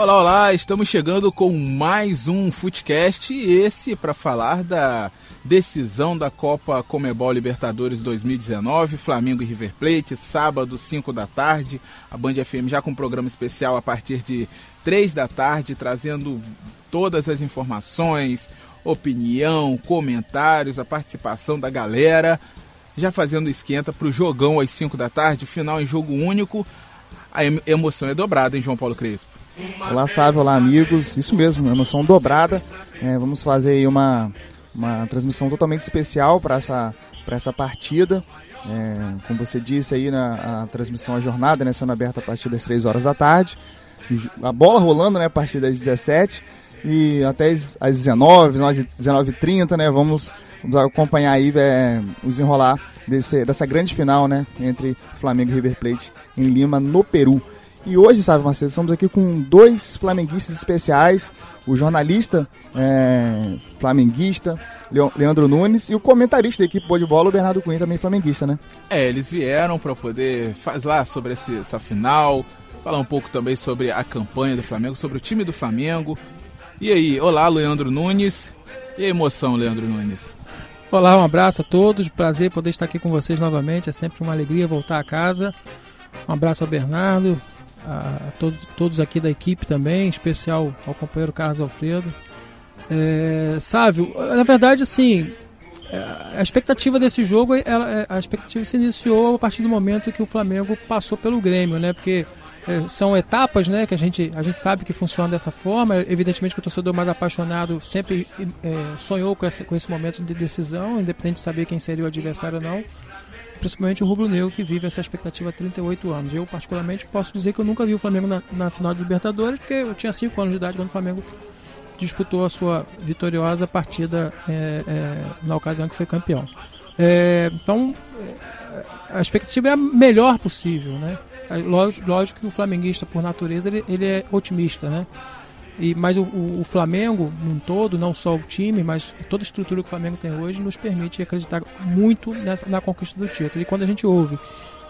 Olá, olá, estamos chegando com mais um Footcast e esse para falar da decisão da Copa Comebol Libertadores 2019, Flamengo e River Plate, sábado, 5 da tarde, a Band FM já com um programa especial a partir de 3 da tarde, trazendo todas as informações, opinião, comentários, a participação da galera, já fazendo esquenta para o jogão às 5 da tarde, final em jogo único, a emoção é dobrada, hein, João Paulo Crespo? Olá, Sávio, olá, amigos. Isso mesmo, emoção dobrada. É, vamos fazer aí uma, uma transmissão totalmente especial para essa, essa partida. É, como você disse aí, na a transmissão, a jornada né, sendo aberta a partir das 3 horas da tarde. A bola rolando né, a partir das 17 e até as, as 19, 19h30, né? Vamos, vamos acompanhar aí é, o desenrolar desse, dessa grande final né, entre Flamengo e River Plate em Lima, no Peru. E hoje, sabe, Marcelo, estamos aqui com dois flamenguistas especiais, o jornalista é, flamenguista, Leandro Nunes, e o comentarista da equipe Boa de Bola, o Bernardo Cunha, também flamenguista, né? É, eles vieram para poder falar sobre esse, essa final, falar um pouco também sobre a campanha do Flamengo, sobre o time do Flamengo. E aí, olá, Leandro Nunes. E a emoção, Leandro Nunes? Olá, um abraço a todos, prazer poder estar aqui com vocês novamente, é sempre uma alegria voltar a casa. Um abraço ao Bernardo, a, todos, aqui da equipe também, em especial ao companheiro Carlos Alfredo. É, Sávio, na verdade, assim, é, a expectativa desse jogo, ela, é, a expectativa se iniciou a partir do momento que o Flamengo passou pelo Grêmio, né? Porque é, são etapas, né? Que a gente, a gente sabe que funciona dessa forma. Evidentemente que o torcedor mais apaixonado sempre é, sonhou com esse, com esse momento de decisão, independente de saber quem seria o adversário ou não principalmente o rubro-negro que vive essa expectativa há 38 anos. Eu, particularmente, posso dizer que eu nunca vi o Flamengo na, na final de Libertadores, porque eu tinha 5 anos de idade quando o Flamengo disputou a sua vitoriosa partida é, é, na ocasião que foi campeão. É, então, é, a expectativa é a melhor possível, né? É, lógico, lógico que o flamenguista, por natureza, ele, ele é otimista, né? E, mas o, o, o, Flamengo, num todo, não só o time, mas toda a estrutura que o Flamengo tem hoje, nos permite acreditar muito nessa, na conquista do título. E quando a gente ouve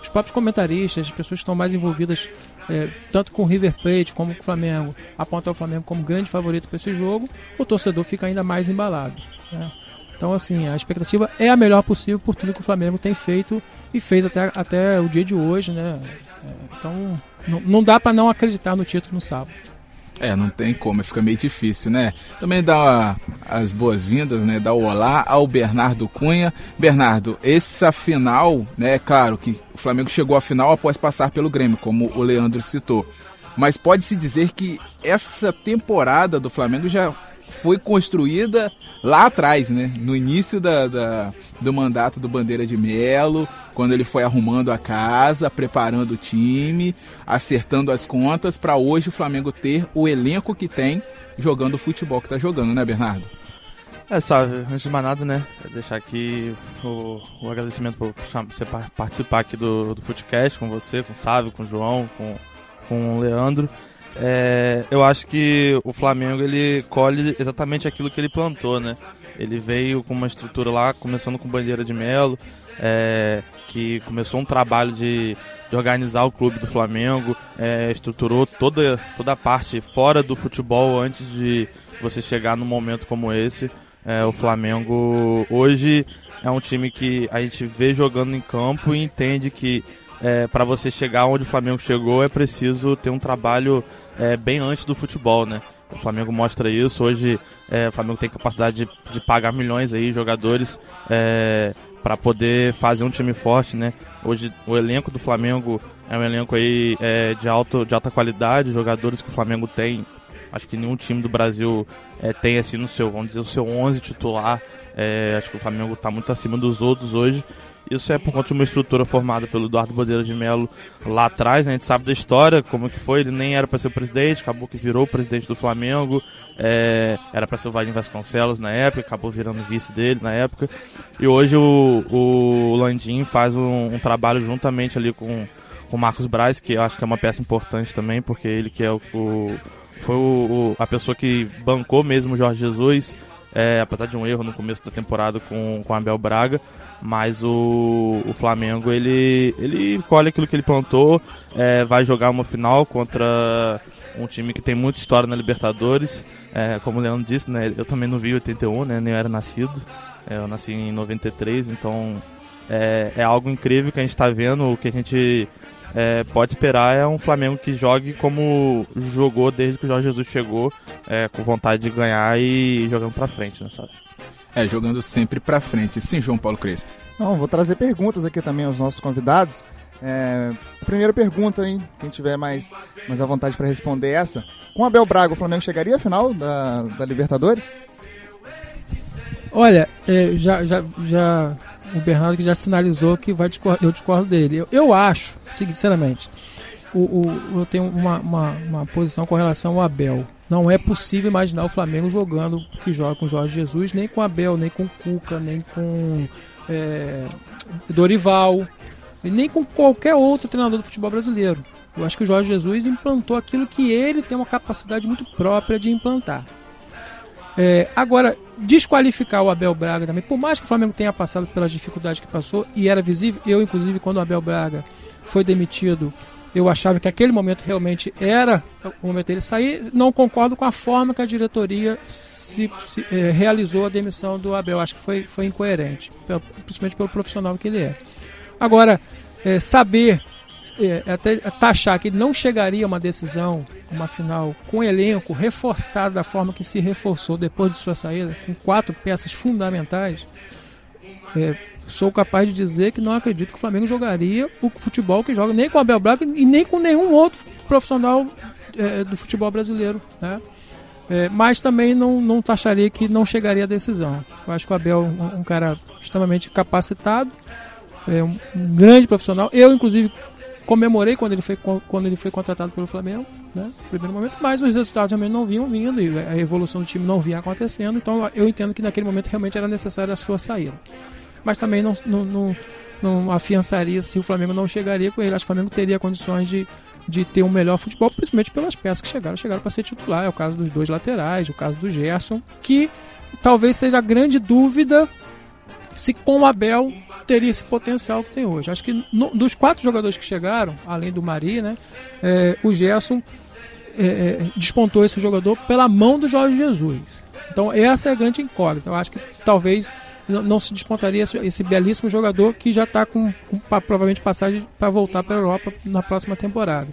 os próprios comentaristas, as pessoas que estão mais envolvidas, é, tanto com o River Plate como com o Flamengo, apontam o Flamengo como grande favorito para esse jogo, o torcedor fica ainda mais embalado. Né? Então, assim, a expectativa é a melhor possível por tudo que o Flamengo tem feito e fez até, até o dia de hoje, né? É, então, não dá para não acreditar no título no sábado. É, não tem como, fica meio difícil, né? Também dá as boas-vindas, né? Dá o olá ao Bernardo Cunha. Bernardo, essa final, né? Claro que o Flamengo chegou à final após passar pelo Grêmio, como o Leandro citou. Mas pode-se dizer que essa temporada do Flamengo já foi construída lá atrás, né? No início da, da, do mandato do Bandeira de Melo, quando ele foi arrumando a casa, preparando o time, acertando as contas, para hoje o Flamengo ter o elenco que tem jogando o futebol que está jogando, né, Bernardo? É, sabe, antes de mais nada, né, deixar aqui o, o agradecimento por você participar aqui do, do Footcast com você, com o Sávio, com o João, com, com o Leandro. É, eu acho que o Flamengo ele colhe exatamente aquilo que ele plantou, né? Ele veio com uma estrutura lá, começando com bandeira de Melo, é, que começou um trabalho de, de organizar o clube do Flamengo, é, estruturou toda, toda a parte fora do futebol antes de você chegar num momento como esse. É, o Flamengo hoje é um time que a gente vê jogando em campo e entende que é, para você chegar onde o Flamengo chegou é preciso ter um trabalho é, bem antes do futebol, né? O Flamengo mostra isso. Hoje é, o Flamengo tem capacidade de, de pagar milhões aí jogadores é, para poder fazer um time forte, né? Hoje o elenco do Flamengo é um elenco aí é, de, alto, de alta qualidade, jogadores que o Flamengo tem. Acho que nenhum time do Brasil é, tem assim no seu, vamos dizer, o seu 11 titular. É, acho que o Flamengo está muito acima dos outros hoje. Isso é por conta de uma estrutura formada pelo Eduardo Bandeira de Melo lá atrás, né? a gente sabe da história, como que foi, ele nem era para ser o presidente, acabou que virou o presidente do Flamengo, é, era para ser o Vadim Vasconcelos na época, acabou virando vice dele na época, e hoje o, o Landim faz um, um trabalho juntamente ali com o Marcos Braz, que eu acho que é uma peça importante também, porque ele que é o, o foi o, a pessoa que bancou mesmo o Jorge Jesus, é, apesar de um erro no começo da temporada com, com Abel Braga, mas o, o Flamengo ele, ele colhe aquilo que ele plantou, é, vai jogar uma final contra um time que tem muita história na Libertadores. É, como o Leandro disse, né, eu também não vi 81, né, nem era nascido. É, eu nasci em 93, então é, é algo incrível que a gente está vendo. O que a gente é, pode esperar é um Flamengo que jogue como jogou desde que o Jorge Jesus chegou, é, com vontade de ganhar e jogando para frente, né, sabe? É, jogando sempre para frente. Sim, João Paulo Crespo. Não, vou trazer perguntas aqui também aos nossos convidados. É, primeira pergunta, hein? Quem tiver mais, mais à vontade para responder essa. Com Abel Braga, o Flamengo chegaria à final da, da Libertadores? Olha, é, já, já, já o Bernardo que já sinalizou que vai discordar, eu discordo dele. Eu, eu acho, sinceramente, o, o, eu tenho uma, uma, uma, posição com relação ao Abel. Não é possível imaginar o Flamengo jogando que joga com Jorge Jesus, nem com Abel, nem com Cuca, nem com é, Dorival, nem com qualquer outro treinador do futebol brasileiro. Eu acho que o Jorge Jesus implantou aquilo que ele tem uma capacidade muito própria de implantar. É, agora, desqualificar o Abel Braga também, por mais que o Flamengo tenha passado pelas dificuldades que passou, e era visível, eu inclusive quando o Abel Braga foi demitido, eu achava que aquele momento realmente era o momento dele sair. Não concordo com a forma que a diretoria se, se é, realizou a demissão do Abel. Acho que foi, foi incoerente, principalmente pelo profissional que ele é. Agora, é, saber, é, até taxar que não chegaria uma decisão, uma final, com elenco reforçado da forma que se reforçou depois de sua saída, com quatro peças fundamentais, é, sou capaz de dizer que não acredito que o Flamengo jogaria o futebol que joga, nem com o Abel Braga e nem com nenhum outro profissional é, do futebol brasileiro. Né? É, mas também não, não taxaria que não chegaria à decisão. Eu acho que o Abel é um, um cara extremamente capacitado, é um, um grande profissional. Eu, inclusive, comemorei quando ele foi, quando ele foi contratado pelo Flamengo, né, primeiro momento, mas os resultados também não vinham vindo e a evolução do time não vinha acontecendo, então eu entendo que naquele momento realmente era necessária a sua saída. Mas também não, não, não, não afiançaria se o Flamengo não chegaria com ele. Acho que o Flamengo teria condições de, de ter um melhor futebol, principalmente pelas peças que chegaram, chegaram para ser titular. É o caso dos dois laterais, o caso do Gerson, que talvez seja a grande dúvida se com o Abel teria esse potencial que tem hoje. Acho que no, dos quatro jogadores que chegaram, além do Mari, né, é, o Gerson é, é, despontou esse jogador pela mão do Jorge Jesus. Então essa é a grande incógnita. Eu acho que talvez não se despontaria esse, esse belíssimo jogador que já está com, com, provavelmente passagem para voltar para a Europa na próxima temporada.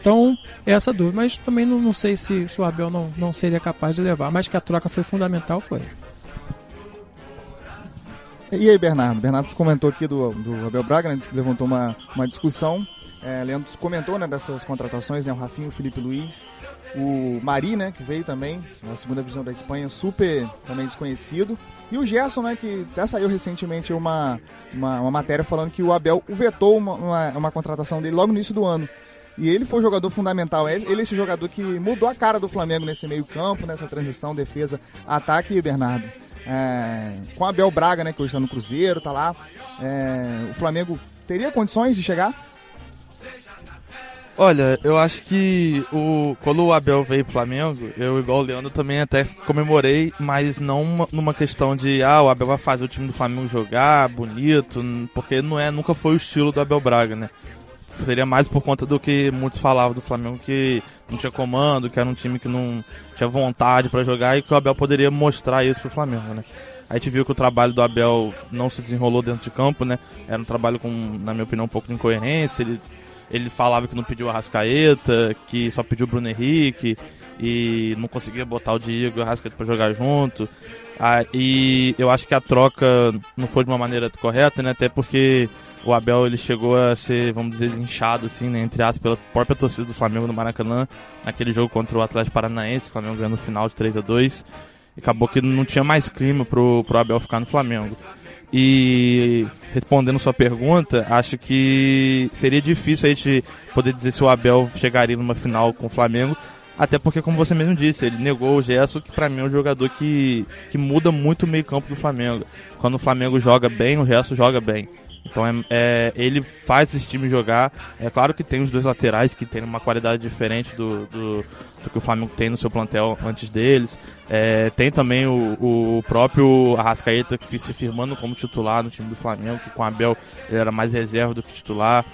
Então, essa dúvida. Mas também não, não sei se, se, o Abel não, não seria capaz de levar. Mas que a troca foi fundamental, foi. E aí, Bernardo? Bernardo comentou aqui do, do Abel Braga, né, levantou uma, uma discussão. É, Leandro comentou né, dessas contratações, né, o Rafinho, o Felipe Luiz, o Mari, né, que veio também na segunda divisão da Espanha, super também desconhecido. E o Gerson, né, que até saiu recentemente uma, uma, uma matéria falando que o Abel vetou uma, uma, uma, contratação dele logo no início do ano. E ele foi o jogador fundamental. Ele é esse jogador que mudou a cara do Flamengo nesse meio campo, nessa transição, defesa, ataque, Bernardo. É, com Abel Braga, né, que hoje está no Cruzeiro, tá lá. É, o Flamengo teria condições de chegar? Olha, eu acho que o, quando o Abel veio pro Flamengo, eu, igual o Leandro, também até comemorei, mas não numa questão de, ah, o Abel vai fazer o time do Flamengo jogar bonito, porque não é, nunca foi o estilo do Abel Braga, né? Seria mais por conta do que muitos falavam do Flamengo, que não tinha comando, que era um time que não tinha vontade para jogar e que o Abel poderia mostrar isso pro Flamengo, né? A gente viu que o trabalho do Abel não se desenrolou dentro de campo, né? Era um trabalho com, na minha opinião, um pouco de incoerência. Ele, ele falava que não pediu a Rascaeta, que só pediu o Bruno Henrique e não conseguia botar o Diego e o Rascaeta para jogar junto. Ah, e eu acho que a troca não foi de uma maneira correta, né? Até porque o Abel ele chegou a ser, vamos dizer, inchado, assim, né, entre aspas, pela própria torcida do Flamengo no Maracanã, naquele jogo contra o Atlético Paranaense, o Flamengo ganhando no final de 3 a 2 e acabou que não tinha mais clima pro, pro Abel ficar no Flamengo. E respondendo sua pergunta, acho que seria difícil a gente poder dizer se o Abel chegaria numa final com o Flamengo, até porque, como você mesmo disse, ele negou o Gerson, que para mim é um jogador que, que muda muito o meio campo do Flamengo. Quando o Flamengo joga bem, o Gerson joga bem. Então é, é, ele faz esse time jogar. É claro que tem os dois laterais que tem uma qualidade diferente do, do, do que o Flamengo tem no seu plantel antes deles. É, tem também o, o próprio Arrascaeta que se firmando como titular no time do Flamengo, que com o Abel ele era mais reserva do que titular.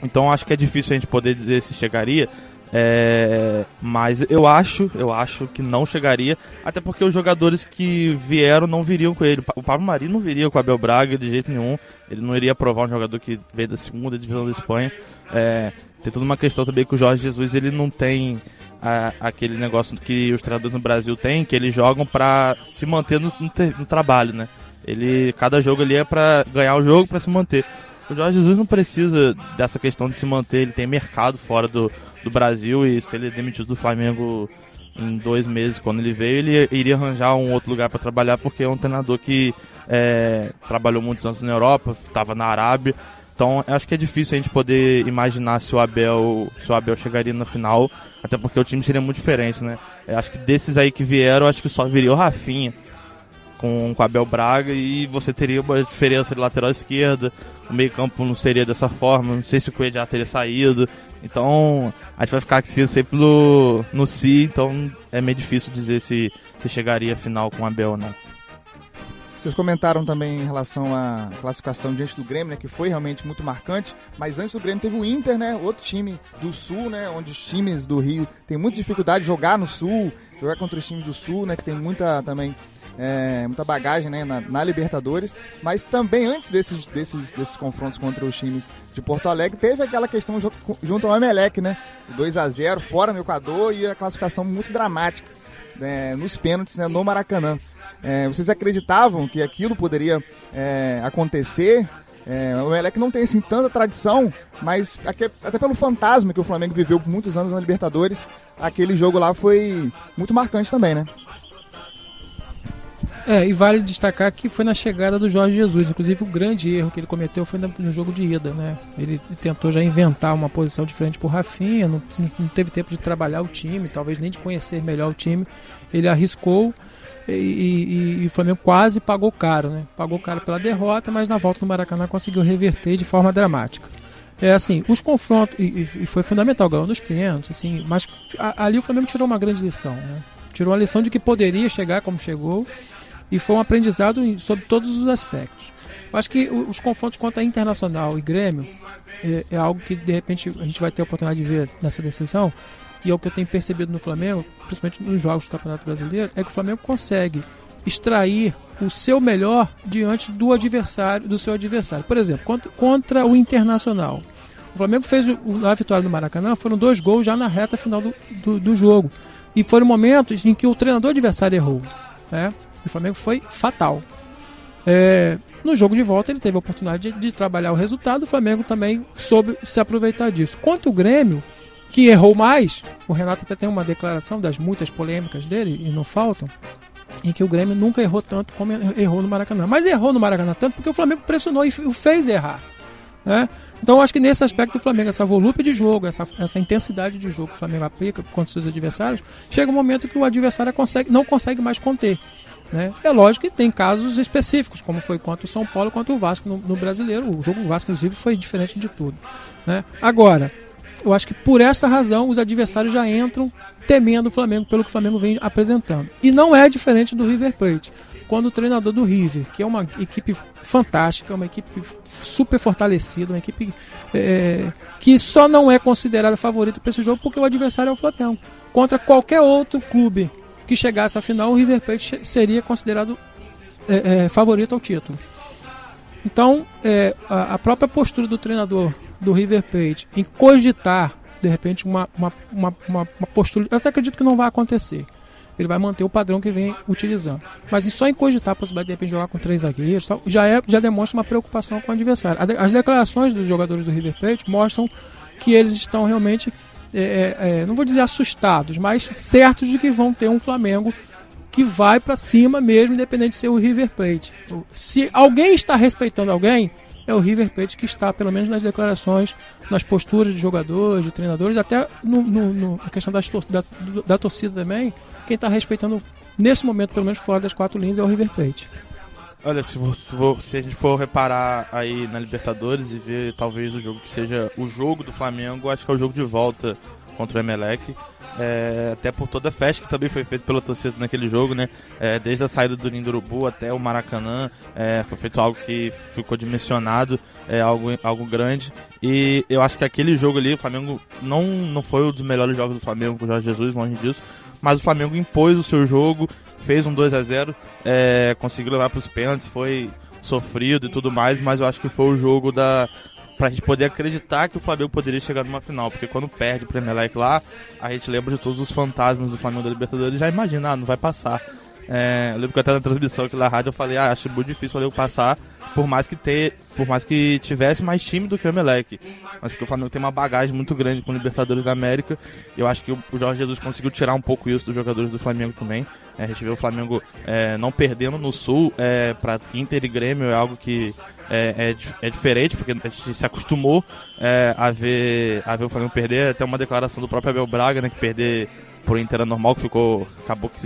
Então acho que é difícil a gente poder dizer se chegaria. É, mas eu acho, eu acho que não chegaria, até porque os jogadores que vieram não viriam com ele. O Pablo Mari não viria com o Abel Braga de jeito nenhum. Ele não iria provar um jogador que veio da segunda divisão da Espanha. É, tem toda uma questão também que o Jorge Jesus ele não tem a, aquele negócio que os treinadores no Brasil têm, que eles jogam para se manter no, no, no, trabalho, né? Ele, cada jogo ali é para ganhar o jogo, para se manter. O Jorge Jesus não precisa dessa questão de se manter, ele tem mercado fora do, do Brasil e se ele é demitido do Flamengo em dois meses, quando ele veio, ele iria arranjar um outro lugar para trabalhar, porque é um treinador que é, trabalhou muitos anos na Europa, estava na Arábia. Então, acho que é difícil a gente poder imaginar se o Abel, se o Abel chegaria na final, até porque o time seria muito diferente, né? Acho que desses aí que vieram, acho que só viria o Rafinha com, com o Abel Braga e você teria uma diferença de lateral esquerda, o meio-campo não seria dessa forma, não sei se o Coelho já teria saído. Então, a gente vai ficar aqui sempre no, no si, então é meio difícil dizer se, se chegaria a final com o Abel ou não. Vocês comentaram também em relação à classificação diante do Grêmio, né, que foi realmente muito marcante, mas antes do Grêmio teve o Inter, né, outro time do Sul, né, onde os times do Rio têm muita dificuldade de jogar no Sul, jogar contra os times do Sul, né, que tem muita também é, muita bagagem né, na, na, Libertadores, mas também antes desses, desses, desses confrontos contra os times de Porto Alegre, teve aquela questão junto ao Emelec, né? 2 a 0 fora no Equador e a classificação muito dramática né, nos pênaltis né, no Maracanã. É, vocês acreditavam que aquilo poderia é, acontecer? É, o Emelec não tem assim, tanta tradição, mas até pelo fantasma que o Flamengo viveu por muitos anos na Libertadores, aquele jogo lá foi muito marcante também, né? É, e vale destacar que foi na chegada do Jorge Jesus. Inclusive, o grande erro que ele cometeu foi no jogo de ida, né? Ele tentou já inventar uma posição diferente pro Rafinha, não, não teve tempo de trabalhar o time, talvez nem de conhecer melhor o time. Ele arriscou e, e, e, o Flamengo quase pagou caro, né? Pagou caro pela derrota, mas na volta no Maracanã conseguiu reverter de forma dramática. É assim, os confrontos, e, e foi fundamental, ganhou nos pênaltis, assim, mas a, ali o Flamengo tirou uma grande lição, né? Tirou a lição de que poderia chegar como chegou e foi um aprendizado sobre todos os aspectos. Acho que os confrontos contra Internacional e Grêmio é, é, algo que de repente a gente vai ter a oportunidade de ver nessa decisão. E é o que eu tenho percebido no Flamengo, principalmente nos jogos do Campeonato Brasileiro, é que o Flamengo consegue extrair o seu melhor diante do adversário, do seu adversário. Por exemplo, contra, contra o Internacional. O Flamengo fez a vitória no Maracanã, foram dois gols já na reta final do, do, do jogo. E foram momentos em que o treinador adversário errou. Né? O Flamengo foi fatal. É, no jogo de volta ele teve a oportunidade de, de, trabalhar o resultado, o Flamengo também soube se aproveitar disso. Quanto o Grêmio, que errou mais, o Renato até tem uma declaração das muitas polêmicas dele, e não faltam, em que o Grêmio nunca errou tanto como errou no Maracanã. Mas errou no Maracanã tanto porque o Flamengo pressionou e o fez errar. Né? Então acho que nesse aspecto do Flamengo, essa volúpia de jogo, essa, essa intensidade de jogo que o Flamengo aplica contra seus adversários, chega um momento que o adversário consegue, não consegue mais conter. Né? É lógico que tem casos específicos, como foi contra o São Paulo contra o Vasco no, no brasileiro. O jogo do Vasco, inclusive, foi diferente de tudo. Né? Agora, eu acho que por esta razão os adversários já entram temendo o Flamengo pelo que o Flamengo vem apresentando. E não é diferente do River Plate. Quando o treinador do River, que é uma equipe fantástica, uma equipe super fortalecida, uma equipe é, que só não é considerada favorita para esse jogo porque o adversário é o Flamengo. Contra qualquer outro clube que chegasse à final, o River Plate seria considerado é, é, favorito ao título. Então, é, a, a, própria postura do treinador do River Plate em cogitar, de repente, uma, uma, uma, uma, postura. Eu até acredito que não vai acontecer. Ele vai manter o padrão que vem utilizando. Mas só em cogitar a possibilidade de, de repente jogar com três zagueiros já, é, já demonstra uma preocupação com o adversário. As declarações dos jogadores do River Plate mostram que eles estão realmente é, é, é, não vou dizer assustados, mas certos de que vão ter um Flamengo que vai para cima mesmo, independente de ser o River Plate. Se alguém está respeitando alguém, é o River Plate que está, pelo menos nas declarações, nas posturas de jogadores, de treinadores, até no, no, no na questão das da, da torcida também. Quem está respeitando, nesse momento, pelo menos fora das quatro linhas, é o River Plate. Olha, se, você, se, a gente for reparar aí na Libertadores e ver talvez o jogo que seja o jogo do Flamengo, acho que é o jogo de volta contra o Emelec. É, até por toda a festa que também foi feita pela torcida naquele jogo, né? É, desde a saída do Ninho Urubu até o Maracanã, é, foi feito algo que ficou dimensionado, é, algo, algo grande. E eu acho que aquele jogo ali, o Flamengo não, não foi um dos melhores jogos do Flamengo com o Jorge Jesus, longe disso. Mas o Flamengo impôs o seu jogo, fez um 2 a 0 é, conseguiu levar para os pênaltis, foi sofrido e tudo mais, mas eu acho que foi o jogo da, pra gente poder acreditar que o Flamengo poderia chegar numa final. Porque quando perde o Premier League lá, a gente lembra de todos os fantasmas do Flamengo da Libertadores já imagina, ah, não vai passar. É, eu lembro que até na transmissão aqui na rádio eu falei, ah, acho muito difícil Flamengo passar, por mais que ter, por mais que tivesse mais time do que o Emelec. Mas porque o Flamengo tem uma bagagem muito grande com o Libertadores da América. Eu acho que o Jorge Jesus conseguiu tirar um pouco isso dos jogadores do Flamengo também. É, a gente vê o Flamengo é, não perdendo no Sul é, para Inter e Grêmio, é algo que é, é, é, diferente, porque a gente se acostumou é, a, ver, a ver o Flamengo perder. Até uma declaração do próprio Abel Braga, né, que perder por Inter é normal, que ficou. acabou que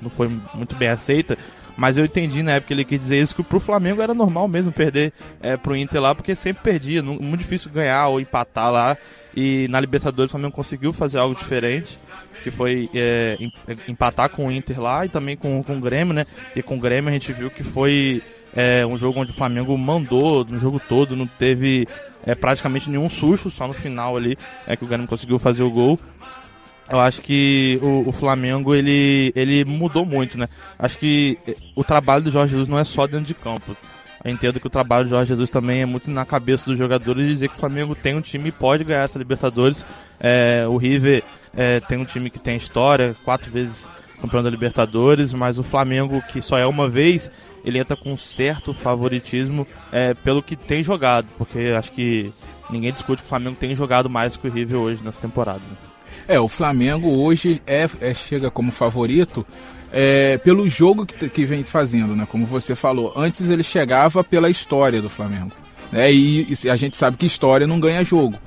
não foi muito bem aceita. Mas eu entendi na época ele quis dizer isso, que pro Flamengo era normal mesmo perder é, pro Inter lá, porque sempre perdia, não, muito difícil ganhar ou empatar lá. E na Libertadores o Flamengo conseguiu fazer algo diferente, que foi é, empatar com o Inter lá e também com, com o Grêmio, né? E com o Grêmio a gente viu que foi é, um jogo onde o Flamengo mandou no jogo todo, não teve é, praticamente nenhum susto, só no final ali é que o Grêmio conseguiu fazer o gol. Eu acho que o, o, Flamengo ele, ele mudou muito, né? Acho que o trabalho do Jorge Jesus não é só dentro de campo. Eu entendo que o trabalho do Jorge Jesus também é muito na cabeça dos jogadores dizer que o Flamengo tem um time e pode ganhar essa Libertadores. É, o River é, tem um time que tem história, quatro vezes campeão da Libertadores, mas o Flamengo, que só é uma vez, ele entra com um certo favoritismo é, pelo que tem jogado, porque acho que ninguém discute que o Flamengo tem jogado mais que o River hoje nessa temporada. Né? É, o Flamengo hoje é, é chega como favorito é, pelo jogo que, que vem fazendo, né? Como você falou, antes ele chegava pela história do Flamengo. Né? E, e a gente sabe que história não ganha jogo.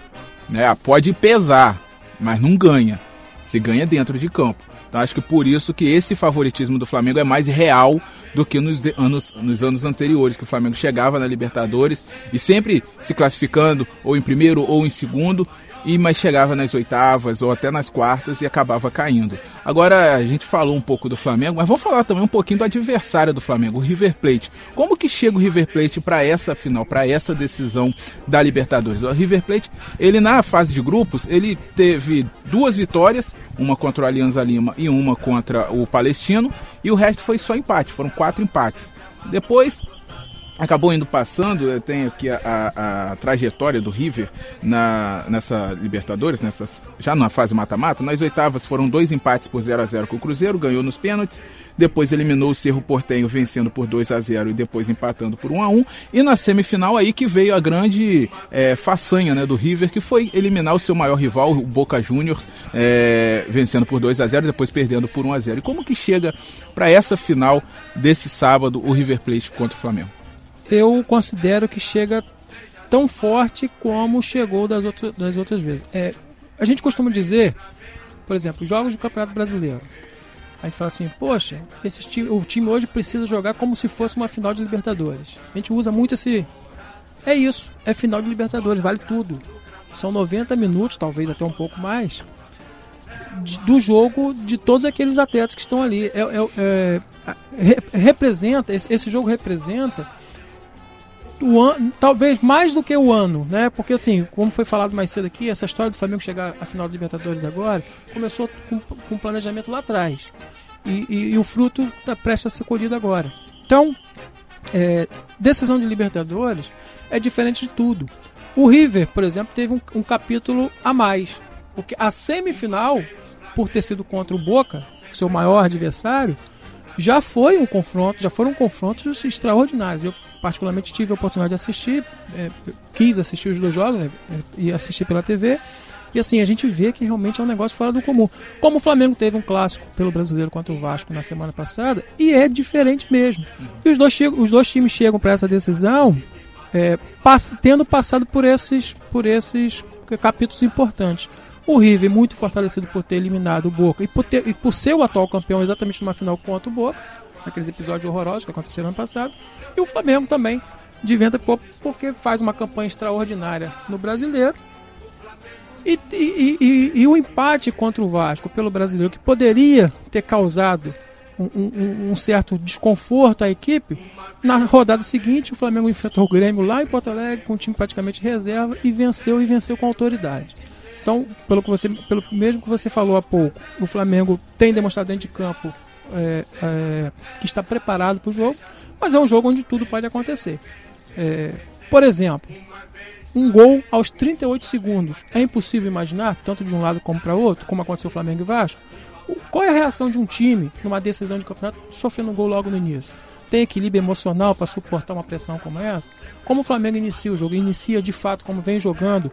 Né? Pode pesar, mas não ganha. Se ganha dentro de campo. Então acho que por isso que esse favoritismo do Flamengo é mais real do que nos anos, nos anos anteriores, que o Flamengo chegava na Libertadores e sempre se classificando ou em primeiro ou em segundo e mas chegava nas oitavas ou até nas quartas e acabava caindo. Agora a gente falou um pouco do Flamengo, mas vamos falar também um pouquinho do adversário do Flamengo, o River Plate. Como que chega o River Plate para essa final, para essa decisão da Libertadores? O River Plate, ele na fase de grupos, ele teve duas vitórias, uma contra o Alianza Lima e uma contra o Palestino, e o resto foi só empate, foram quatro empates. Depois acabou indo passando, tem aqui a, a, a, trajetória do River na, nessa Libertadores, nessas, já na fase mata-mata. Nas oitavas foram dois empates por 0 a 0 com o Cruzeiro, ganhou nos pênaltis, depois eliminou o Cerro Portenho vencendo por 2 a 0 e depois empatando por 1 a 1 E na semifinal aí que veio a grande é, façanha né, do River, que foi eliminar o seu maior rival, o Boca Juniors, é, vencendo por 2 a 0 depois perdendo por 1 a 0 E como que chega para essa final desse sábado o River Plate contra o Flamengo? Eu considero que chega tão forte como chegou das, outras das outras vezes. É, a gente costuma dizer, por exemplo, jogos do Campeonato Brasileiro. A gente fala assim, poxa, esse time, o time hoje precisa jogar como se fosse uma final de Libertadores. A gente usa muito esse. É isso, é final de Libertadores, vale tudo. São 90 minutos, talvez até um pouco mais, de, do jogo de todos aqueles atletas que estão ali. É, é, é, representa, esse, esse jogo representa o ano, talvez mais do que o ano, né? Porque assim, como foi falado mais cedo aqui, essa história do Flamengo chegar à final da Libertadores agora começou com, com planejamento lá atrás. E, e, e o fruto está prestes a ser colhido agora. Então, é, decisão de Libertadores é diferente de tudo. O River, por exemplo, teve um, um capítulo a mais. Porque a semifinal, por ter sido contra o Boca, seu maior adversário, já foi um confronto, já foram confrontos extraordinários. Eu particularmente tive a oportunidade de assistir, é, quis assistir os dois jogos né, e assistir pela TV. E assim, a gente vê que realmente é um negócio fora do comum. Como o Flamengo teve um clássico pelo brasileiro contra o Vasco na semana passada, e é diferente mesmo. E os dois, os dois times chegam para essa decisão é, pass tendo passado por esses, por esses capítulos importantes. O River muito fortalecido por ter eliminado o Boca e por, ter, e por ser o atual campeão exatamente numa final contra o Boca, naqueles episódios horrorosos que aconteceram ano passado. E o Flamengo também, de venda porque faz uma campanha extraordinária no brasileiro E, e, e, e, o empate contra o Vasco pelo brasileiro, que poderia ter causado um, um, um, certo desconforto à equipe, na rodada seguinte o Flamengo enfrentou o Grêmio lá em Porto Alegre, com o time praticamente reserva, e venceu e venceu com autoridade. Então, pelo, que você, pelo mesmo que você falou há pouco, o Flamengo tem demonstrado dentro de campo é, é, que está preparado para o jogo, mas é um jogo onde tudo pode acontecer. É, por exemplo, um gol aos 38 segundos. É impossível imaginar, tanto de um lado como para outro, como aconteceu o Flamengo e Vasco. Qual é a reação de um time numa decisão de campeonato sofrendo um gol logo no início? Tem equilíbrio emocional para suportar uma pressão como essa? Como o Flamengo inicia o jogo? Inicia de fato como vem jogando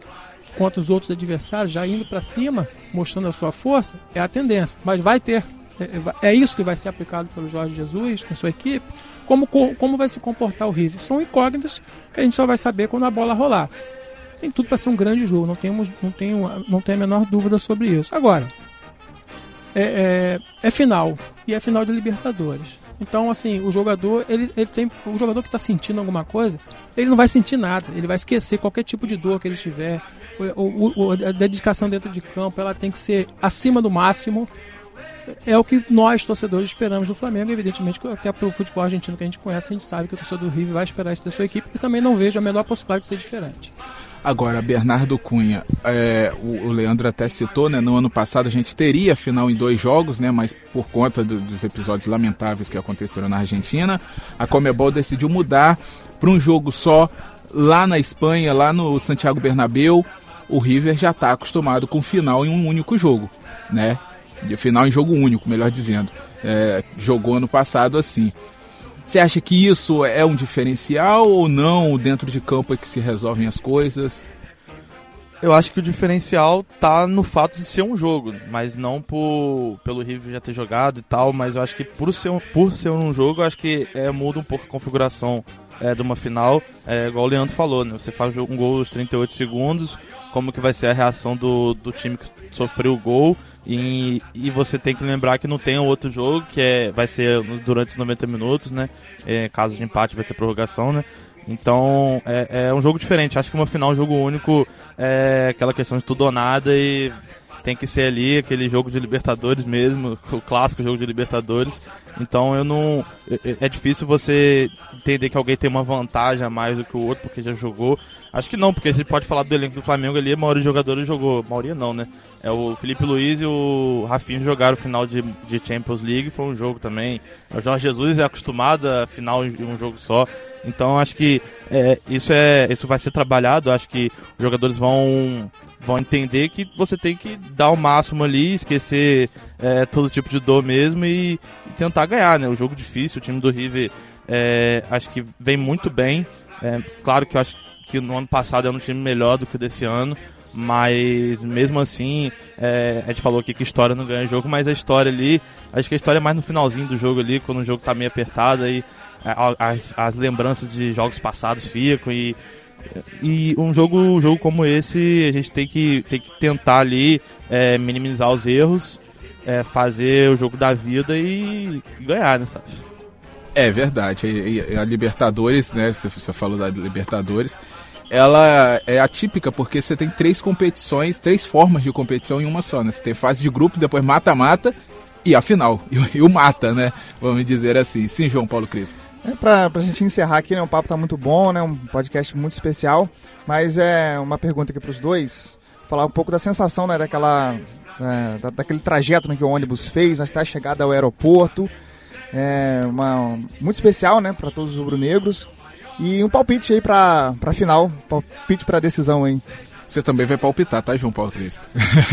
contra os outros adversários, já indo para cima, mostrando a sua força? É a tendência. Mas vai ter. É, é, é isso que vai ser aplicado pelo Jorge Jesus com sua equipe? Como, como vai se comportar o River? São incógnitas que a gente só vai saber quando a bola rolar. Tem tudo para ser um grande jogo, não, temos, não, tenho, não tenho a menor dúvida sobre isso. Agora, é, é, é final. E é final de Libertadores. Então, assim, o jogador, ele, ele tem. O jogador que está sentindo alguma coisa, ele não vai sentir nada. Ele vai esquecer qualquer tipo de dor que ele tiver. O, o, a dedicação dentro de campo, ela tem que ser acima do máximo. É o que nós, torcedores, esperamos do Flamengo. Evidentemente, até pelo futebol argentino que a gente conhece, a gente sabe que o torcedor do River vai esperar isso da sua equipe, e também não vejo a menor possibilidade de ser diferente. Agora, Bernardo Cunha, é, o, Leandro até citou, né? No ano passado a gente teria final em dois jogos, né? Mas por conta do, dos episódios lamentáveis que aconteceram na Argentina, a Comebol decidiu mudar para um jogo só lá na Espanha, lá no Santiago Bernabéu. O River já está acostumado com final em um único jogo, né? De final em jogo único, melhor dizendo. É, jogou ano passado assim. Você acha que isso é um diferencial ou não? Dentro de campo é que se resolvem as coisas? Eu acho que o diferencial tá no fato de ser um jogo, mas não por pelo River já ter jogado e tal, mas eu acho que por ser por ser um jogo, eu acho que é, muda um pouco a configuração é, de uma final, é, igual o Leandro falou, né? Você faz um gol aos 38 segundos, como que vai ser a reação do, do time que sofreu o gol e, e você tem que lembrar que não tem outro jogo, que é, vai ser durante os 90 minutos, né? É, caso de empate vai ter prorrogação, né? Então é, é, um jogo diferente. Acho que uma final, um jogo único, é aquela questão de tudo ou nada e tem que ser ali aquele jogo de Libertadores mesmo, o clássico jogo de Libertadores. Então eu não. É, é difícil você entender que alguém tem uma vantagem a mais do que o outro porque já jogou. Acho que não, porque a gente pode falar do elenco do Flamengo ali, a maioria dos jogadores jogou. A maioria não, né? É o Felipe Luiz e o Rafinha jogaram final de, de Champions League, foi um jogo também. O Jorge Jesus é acostumado a final em um jogo só. Então acho que é, isso é isso vai ser trabalhado. Acho que os jogadores vão vão entender que você tem que dar o máximo ali, esquecer é, todo tipo de dor mesmo e, e, tentar ganhar, né? O jogo difícil, o time do River é, acho que vem muito bem. É, claro que eu acho que no ano passado era um time melhor do que desse ano, mas mesmo assim, é, a gente falou aqui que história não ganha jogo, mas a história ali, acho que a história é mais no finalzinho do jogo ali, quando o jogo tá meio apertado aí é, as, as lembranças de jogos passados ficam e e um jogo, um jogo como esse, a gente tem que, tem que tentar ali é, minimizar os erros, é, fazer o jogo da vida e, ganhar, né, sabe? É verdade. A Libertadores, né? Você, você falou da Libertadores. Ela é atípica porque você tem três competições, três formas de competição em uma só, né? Você tem fase de grupos, depois mata-mata e a final. E, e o mata, né? Vamos dizer assim. Sim, João Paulo Cris. É pra, pra gente encerrar aqui, né? O papo tá muito bom, né? Um podcast muito especial. Mas é uma pergunta aqui pros dois. Falar um pouco da sensação, né? Daquela. É, da, daquele trajeto né, que o ônibus fez até a chegada ao aeroporto. É uma, muito especial, né? Pra todos os rubro-negros. E um palpite aí pra, pra final. Palpite pra decisão, hein? Você também vai palpitar, tá, João Paulo Cristo?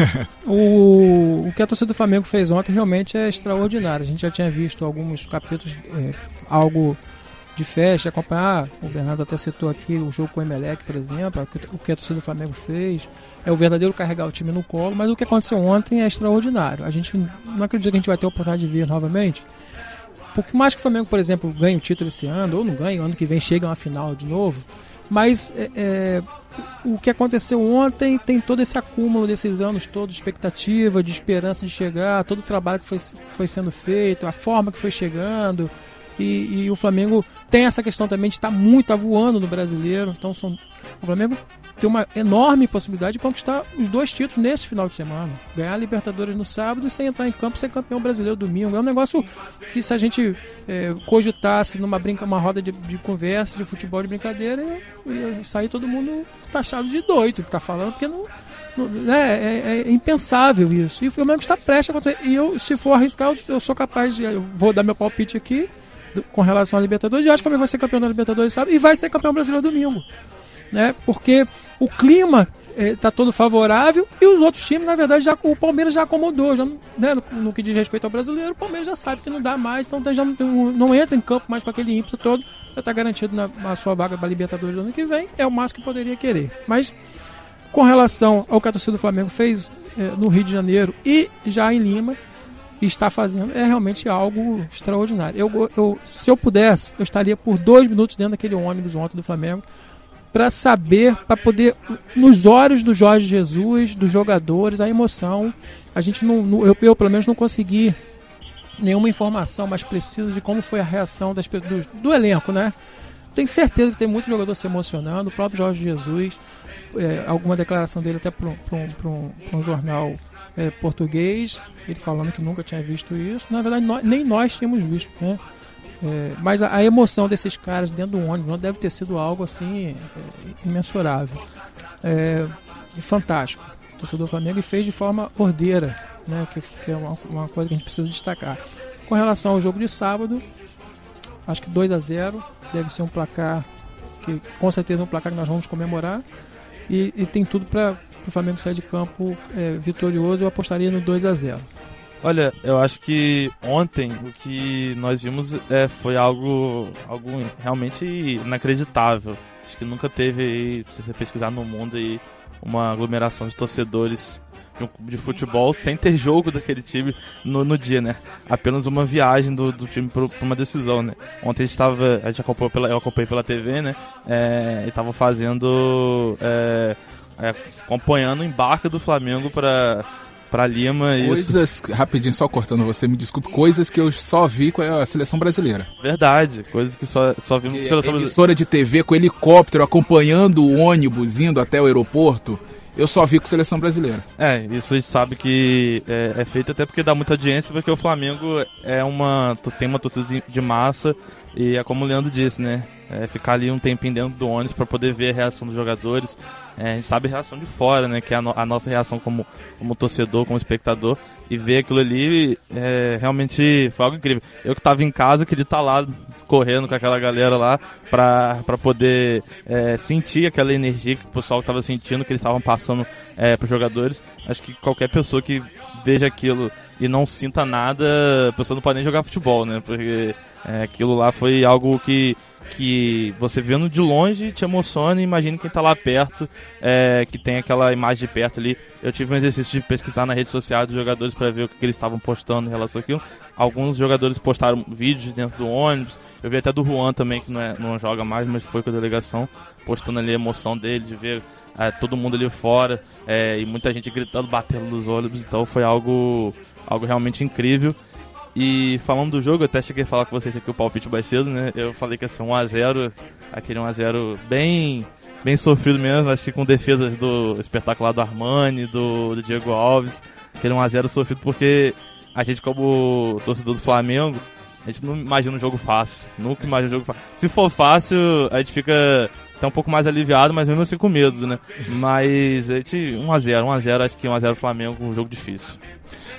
o, o que a torcida do Flamengo fez ontem realmente é extraordinário. A gente já tinha visto alguns capítulos, é, algo de festa, acompanhar. O Bernardo até citou aqui o jogo com o Emelec, por exemplo, o que a torcida do Flamengo fez. É o verdadeiro carregar o time no colo, mas o que aconteceu ontem é extraordinário. A gente não acredita que a gente vai ter a oportunidade de ver novamente. Porque mais que o Flamengo, por exemplo, ganhe o título esse ano, ou não ganhe, ano que vem chega uma final de novo, mas é, é, o que aconteceu ontem tem todo esse acúmulo desses anos todos, expectativa, de esperança de chegar, todo o trabalho que foi, foi sendo feito, a forma que foi chegando. E, e, o Flamengo tem essa questão também de estar muito voando no brasileiro. Então são, o Flamengo tem uma enorme possibilidade de conquistar os dois títulos nesse final de semana. Ganhar a Libertadores no sábado e sem entrar em campo ser campeão brasileiro domingo. É um negócio que se a gente é, cogitasse numa brinca, uma roda de, de, conversa, de futebol de brincadeira, ia sair todo mundo taxado de doido que tá falando, porque não. não né, é, é, impensável isso. E o Flamengo está prestes a acontecer. E eu, se for arriscar, eu, eu sou capaz de. Eu vou dar meu palpite aqui com relação à Libertadores. Eu acho que o Flamengo vai ser campeão da Libertadores, sabe? E vai ser campeão brasileiro domingo. Né? Porque o clima está eh, todo favorável e os outros times, na verdade, já, o Palmeiras já acomodou. Já, né, no, no, que diz respeito ao brasileiro, o Palmeiras já sabe que não dá mais, então já não, não entra em campo mais com aquele ímpeto todo. Já está garantido na, na, sua vaga para Libertadores do ano que vem. É o máximo que poderia querer. Mas com relação ao que a torcida do Flamengo fez eh, no Rio de Janeiro e já em Lima, está fazendo é realmente algo extraordinário. Eu, eu, se eu pudesse, eu estaria por dois minutos dentro daquele ônibus ontem do Flamengo para saber, para poder, nos olhos do Jorge Jesus, dos jogadores, a emoção. A gente não, eu, eu pelo menos não consegui nenhuma informação mais precisa de como foi a reação das, do, do elenco, né? Tenho certeza que tem muito jogador se emocionando, o próprio Jorge Jesus, é, alguma declaração dele até para um, um, jornal é, português, ele falando que nunca tinha visto isso. Na verdade, nós, nem nós tínhamos visto, né? É, mas a, a, emoção desses caras dentro do ônibus não deve ter sido algo assim é, imensurável. É, fantástico. O torcedor do Flamengo fez de forma ordeira, né, que, que é uma, uma, coisa que a gente precisa destacar. Com relação ao jogo de sábado, acho que 2 a 0 deve ser um placar que com certeza é um placar que nós vamos comemorar. E, e tem tudo para o Flamengo sair de campo é, vitorioso. Eu apostaria no 2 a 0 Olha, eu acho que ontem o que nós vimos é, foi algo, algo realmente inacreditável. Acho que nunca teve se você pesquisar no mundo aí, uma aglomeração de torcedores de um clube de futebol sem ter jogo daquele time no, no dia, né? Apenas uma viagem do, do time para uma decisão, né? Ontem a gente estava, a gente acompanhou pela, eu acompanhei pela TV, né? É, e tava fazendo, é, é, acompanhando o embarque do Flamengo para para Lima. Coisas, isso. rapidinho, só cortando você, me desculpe, coisas que eu só vi com a seleção brasileira. Verdade, coisas que só, só vimos com a seleção brasileira. Emissora de TV com helicóptero acompanhando o ônibus indo até o aeroporto. Eu só vi com seleção brasileira. É, isso a gente sabe que é, é feito até porque dá muita audiência, porque o Flamengo é uma tem uma torcida de, de massa e é como o Leandro disse, né? É ficar ali um tempinho dentro do ônibus para poder ver a reação dos jogadores. É, a gente sabe a reação de fora, né? Que é a, no, a, nossa reação como, como torcedor, como espectador. E ver aquilo ali é, realmente foi algo incrível. Eu que estava em casa, queria estar tá lá correndo com aquela galera lá para poder é, sentir aquela energia que o pessoal estava sentindo, que eles estavam passando é, para os jogadores. Acho que qualquer pessoa que veja aquilo e não sinta nada, a pessoa não pode nem jogar futebol, né? Porque é, aquilo lá foi algo que, que você vendo de longe te emociona e imagina quem está lá perto, é, que tem aquela imagem de perto ali. Eu tive um exercício de pesquisar na rede social dos jogadores para ver o que, que eles estavam postando em relação àquilo. Alguns jogadores postaram vídeos dentro do ônibus. Eu vi até do Juan também, que não, é, não joga mais, mas foi com a delegação, postando ali a emoção dele, de ver é, todo mundo ali fora é, e muita gente gritando, batendo nos ônibus. Então foi algo, algo realmente incrível. E falando do jogo, eu até cheguei a falar com vocês aqui o palpite mais cedo, né? Eu falei que ia ser 1x0, aquele 1x0 bem, bem sofrido mesmo, acho que com defesas do espetacular do Armani, do, do Diego Alves, aquele 1x0 sofrido porque a gente como torcedor do Flamengo, a gente não imagina um jogo fácil, nunca imagina um jogo fácil. Se for fácil, a gente fica tá um pouco mais aliviado, mas mesmo assim com medo, né? Mas a gente 1x0, 1x0, acho que 1x0 Flamengo, um jogo difícil.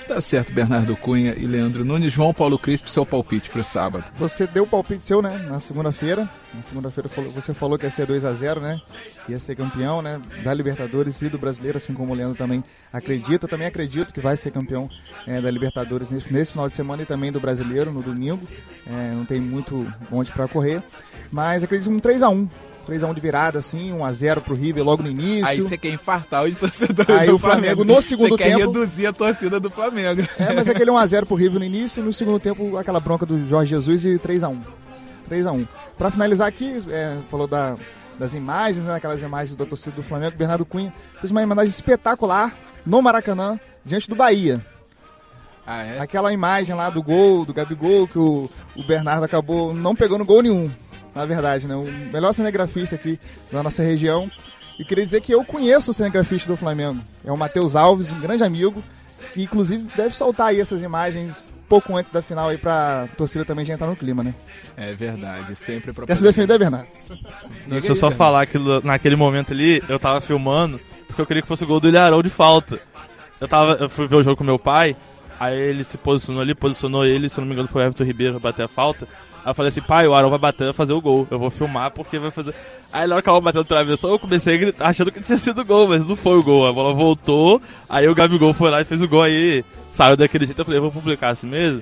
Tá certo, Bernardo Cunha e Leandro Nunes. João Paulo Crispo, seu palpite para o sábado. Você deu o palpite seu, né? Na segunda-feira. Na segunda-feira você falou que ia ser 2x0, né? Ia ser campeão, né? Da Libertadores e do Brasileiro, assim como o Leandro também acredita. Eu também acredito que vai ser campeão é, da Libertadores nesse, nesse, final de semana e também do Brasileiro no domingo. É, não tem muito onde para correr. Mas acredito um 3x1 3x1 de virada, assim, 1x0 pro River logo no início. Aí você quer infartar os torcedores Aí o Flamengo, Flamengo no segundo você tempo. quer reduzir a torcida do Flamengo. É, mas aquele 1x0 pro River no início, no segundo tempo, aquela bronca do Jorge Jesus e 3x1. 3x1. Pra finalizar aqui, é, falou da, das imagens, né, aquelas imagens da torcida do Flamengo, Bernardo Cunha fez uma imagem espetacular no Maracanã, diante do Bahia. Ah, é? Aquela imagem lá do gol, do Gabigol, que o, o Bernardo acabou não pegando gol nenhum, na verdade, né? O melhor cinegrafista aqui da nossa região. E queria dizer que eu conheço o cinegrafista do Flamengo. É o Matheus Alves, um grande amigo, que inclusive deve soltar aí essas imagens pouco antes da final aí pra torcida também já entrar no clima, né? É verdade, sempre pra Quer se defender, Bernardo? Deixa eu só falar que naquele momento ali eu tava filmando porque eu queria que fosse o gol do Ilharão de falta. Eu, tava, eu fui ver o jogo com meu pai, aí ele se posicionou ali, posicionou ele, se não me engano foi o Everton Ribeiro pra bater a falta. Aí eu falei assim, pai, o Arão vai bater, vai fazer o gol. Eu vou filmar porque vai fazer. Aí na hora que ela bateu no travessão, eu comecei a gritar, achando que tinha sido gol, mas não foi o gol. A bola voltou, aí o Gabigol foi lá e fez o gol aí, saiu daquele jeito. Eu falei, vou publicar assim mesmo?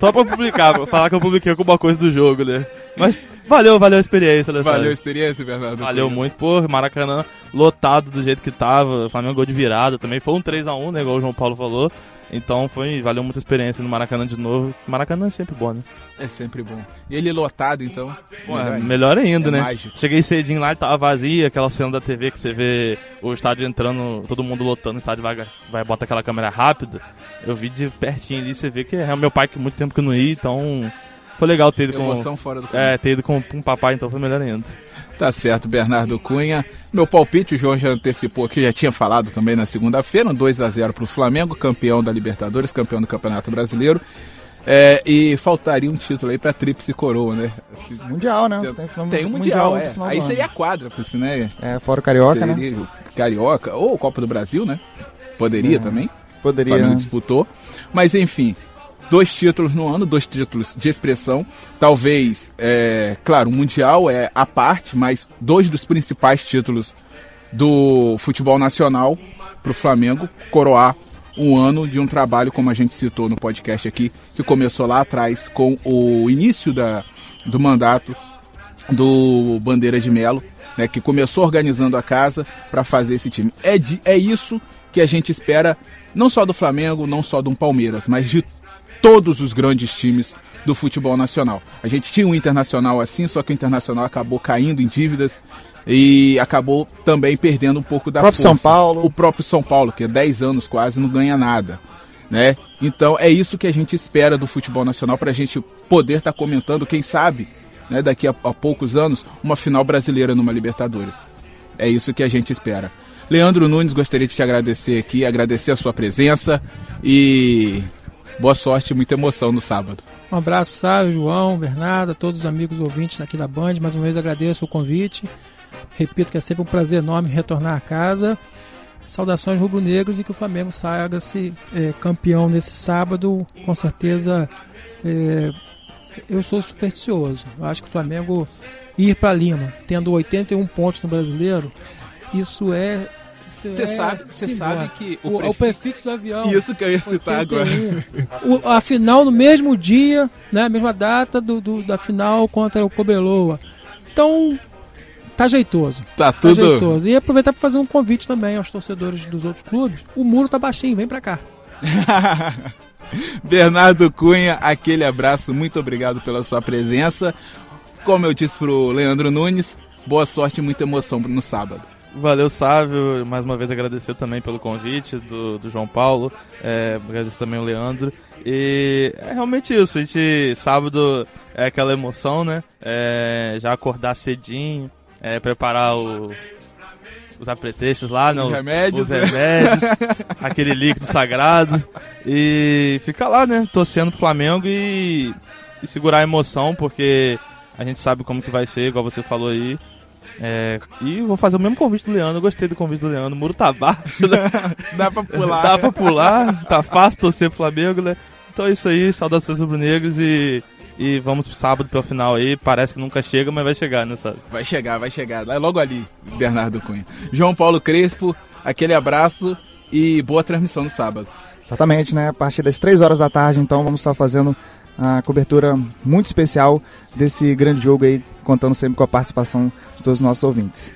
Só pra publicar, pra falar que eu publiquei alguma coisa do jogo, né? Mas valeu, valeu a experiência, né? Valeu a experiência, Bernardo. Valeu muito, pô, Maracanã lotado do jeito que tava, Flamengo gol de virada também. Foi um 3x1, né? Igual o João Paulo falou. Então foi, valeu muita experiência no Maracanã de novo. Maracanã é sempre bom, né? É sempre bom. E ele lotado, então? Pô, melhor, é, melhor ainda, é né? Mágico. Cheguei cedinho lá e tava vazia, aquela cena da TV que você vê o estádio entrando, todo mundo lotando, o estádio vai, vai botar aquela câmera rápida. Eu vi de pertinho ali, você vê que é o meu pai que muito tempo que não ia, então foi legal ter ido com. Fora do é, ter ido com um papai, então foi melhor ainda. Tá certo, Bernardo Cunha. Meu palpite, o João já antecipou aqui, já tinha falado também na segunda-feira, um 2 a 0 para o Flamengo, campeão da Libertadores, campeão do Campeonato Brasileiro. É, e faltaria um título aí pra Tríplice Coroa, né? Mundial, né? Tem, tem, tem um Mundial, mundial é. Aí seria a quadra, né? É, fora o Carioca, né? seria né? Carioca, ou Copa do Brasil, né? Poderia é. também. Poderia. O Flamengo né? disputou. Mas enfim, dois títulos no ano, dois títulos de expressão. Talvez, é, claro, o Mundial é a parte, mas dois dos principais títulos do futebol nacional para o Flamengo coroar um ano de um trabalho, como a gente citou no podcast aqui, que começou lá atrás com o início da, do mandato do Bandeira de Melo, né, que começou organizando a casa para fazer esse time. É, de, é isso que a gente espera, não só do Flamengo, não só do Palmeiras, mas de todos os grandes times do futebol nacional. A gente tinha um internacional assim, só que o internacional acabou caindo em dívidas e acabou também perdendo um pouco da o próprio força. São Paulo. O próprio São Paulo, que é 10 anos quase, não ganha nada. Né? Então é isso que a gente espera do futebol nacional para a gente poder estar tá comentando, quem sabe, né, daqui a, a poucos anos, uma final brasileira numa Libertadores. É isso que a gente espera. Leandro Nunes, gostaria de te agradecer aqui, agradecer a sua presença e boa sorte e muita emoção no sábado. Um abraço, Sávio, João, Bernardo, todos os amigos ouvintes aqui da Band. Mais uma vez agradeço o convite. Repito que é sempre um prazer enorme retornar a casa. Saudações rubro-negros e que o Flamengo saia-se é, campeão nesse sábado. Com certeza, é, eu sou supersticioso. Eu acho que o Flamengo ir para Lima, tendo 81 pontos no brasileiro, isso é você é, sabe, você sabe que o, o, prefixo... o, prefixo... do avião. Isso que eu ia citar 81. agora. O, a final no mesmo dia, né, mesma data do, do, da final contra o Cobeloa. Então, tá jeitoso. Tá, tá tudo. Tá jeitoso. E aproveitar para fazer um convite também aos torcedores dos outros clubes. O muro tá baixinho, vem para cá. Bernardo Cunha, aquele abraço, muito obrigado pela sua presença. Como eu disse pro Leandro Nunes, boa sorte e muita emoção no sábado. Valeu, Sávio. Mais uma vez agradecer também pelo convite do, do João Paulo. É, agradecer também o Leandro. E é realmente isso. A gente, sábado é aquela emoção, né? É, já acordar cedinho, é, preparar o, os apretextos lá, né? Os remédios. Os remédios, aquele líquido sagrado. E ficar lá, né? Torcendo pro Flamengo e, e segurar a emoção, porque a gente sabe como que vai ser, igual você falou aí. É, e vou fazer o mesmo convite do Leandro. Eu gostei do convite do Leandro. O muro tá baixo, né? Dá pra pular. Dá pra pular. Tá fácil torcer pro Flamengo, né? Então é isso aí. Saudações rubro-negros e, e vamos pro sábado pelo final aí. Parece que nunca chega, mas vai chegar, né, sabe? Vai chegar, vai chegar. É logo ali, Bernardo Cunha. João Paulo Crespo, aquele abraço e boa transmissão no sábado. Exatamente, né? A partir das 3 horas da tarde, então, vamos estar fazendo a cobertura muito especial desse grande jogo aí, contando sempre com a participação de todos os nossos ouvintes.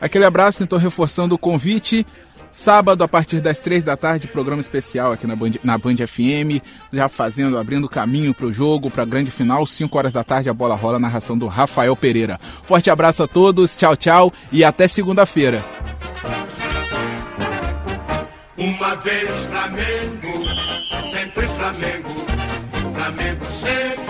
Aquele abraço, então, reforçando o convite. Sábado, a partir das três da tarde, programa especial aqui na Band, na Band FM, já fazendo, abrindo caminho para o jogo, para a grande final. 5 horas da tarde, a bola rola, narração do Rafael Pereira. Forte abraço a todos, tchau, tchau e até segunda-feira. Uma vez Flamengo sempre Flamengo. Flamengo sempre eu